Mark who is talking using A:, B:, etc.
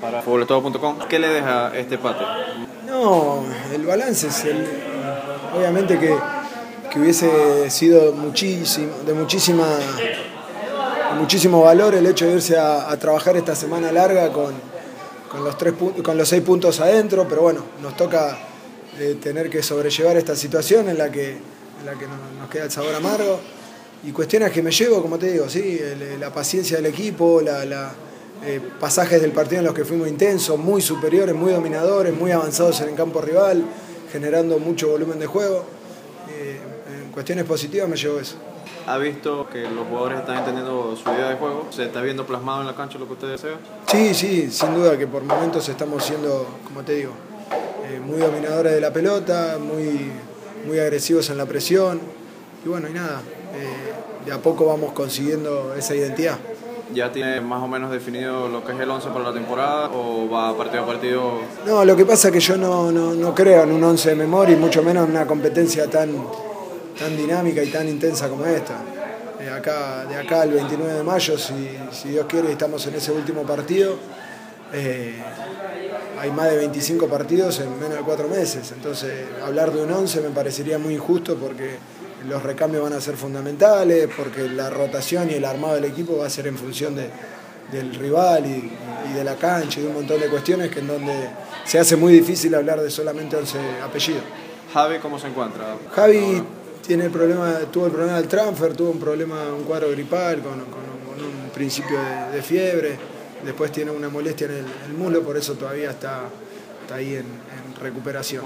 A: para futbolestado.com. ¿Qué le deja este empate?
B: No, el balance es el. Obviamente que, que hubiese sido muchísimo, de muchísima muchísimo valor el hecho de irse a, trabajar esta semana larga con, con los, tres, con los seis puntos adentro, pero bueno, nos toca eh, tener que sobrellevar esta situación en la que, en la que nos, queda el sabor amargo. Y cuestiones que me llevo, como te digo, ¿sí? la paciencia del equipo, la, eh, pasajes del partido en los que fuimos intensos, muy superiores, muy dominadores, muy avanzados en el campo rival, generando mucho volumen de juego. Eh, en cuestiones positivas me llevo eso
A: ha visto que los jugadores están entendiendo su idea de juego? ¿Se está viendo plasmado en la cancha lo que usted desea?
B: Sí, sí, sin duda que por momentos estamos siendo, como te digo, eh, muy dominadores de la pelota, muy, muy agresivos en la presión. Y bueno, y nada, de a poco vamos consiguiendo esa identidad.
A: ¿Ya tiene más o menos definido lo que es el 11 para la temporada o va partido a partido?
B: No, lo que pasa es que yo no, no, no creo en un 11 de memoria y mucho menos en una competencia tan tan dinámica y tan intensa como esta. De acá, de acá al 29 de mayo, si, si Dios quiere, estamos en ese último partido. Eh, hay más de 25 partidos en menos de cuatro meses, entonces hablar de un 11 me parecería muy injusto porque los recambios van a ser fundamentales, porque la rotación y el armado del equipo va a ser en función de, del rival y, y, de la cancha y de un montón de cuestiones que en donde se hace muy difícil hablar de solamente 11 apellidos.
A: Javi, ¿cómo se encuentra?
B: Javi tiene el problema, tuvo el problema del transfer, tuvo un problema, un cuadro gripal con, un principio de, fiebre, después tiene una molestia en el, muslo, por eso todavía está, está ahí en recuperación.